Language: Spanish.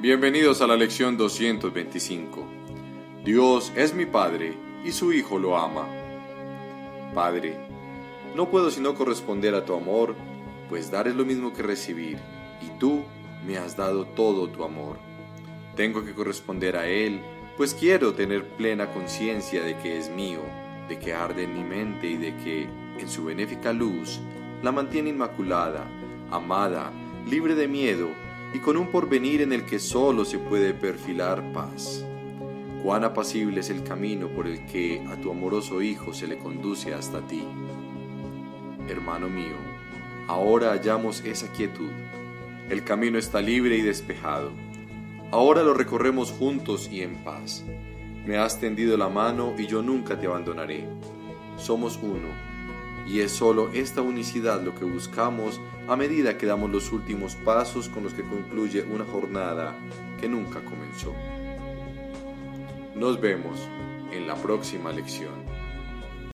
Bienvenidos a la lección 225. Dios es mi Padre y su Hijo lo ama. Padre, no puedo sino corresponder a tu amor, pues dar es lo mismo que recibir, y tú me has dado todo tu amor. Tengo que corresponder a Él, pues quiero tener plena conciencia de que es mío, de que arde en mi mente y de que, en su benéfica luz, la mantiene inmaculada, amada, libre de miedo y con un porvenir en el que solo se puede perfilar paz. Cuán apacible es el camino por el que a tu amoroso Hijo se le conduce hasta ti. Hermano mío, ahora hallamos esa quietud. El camino está libre y despejado. Ahora lo recorremos juntos y en paz. Me has tendido la mano y yo nunca te abandonaré. Somos uno, y es solo esta unicidad lo que buscamos a medida que damos los últimos pasos con los que concluye una jornada que nunca comenzó. Nos vemos en la próxima lección.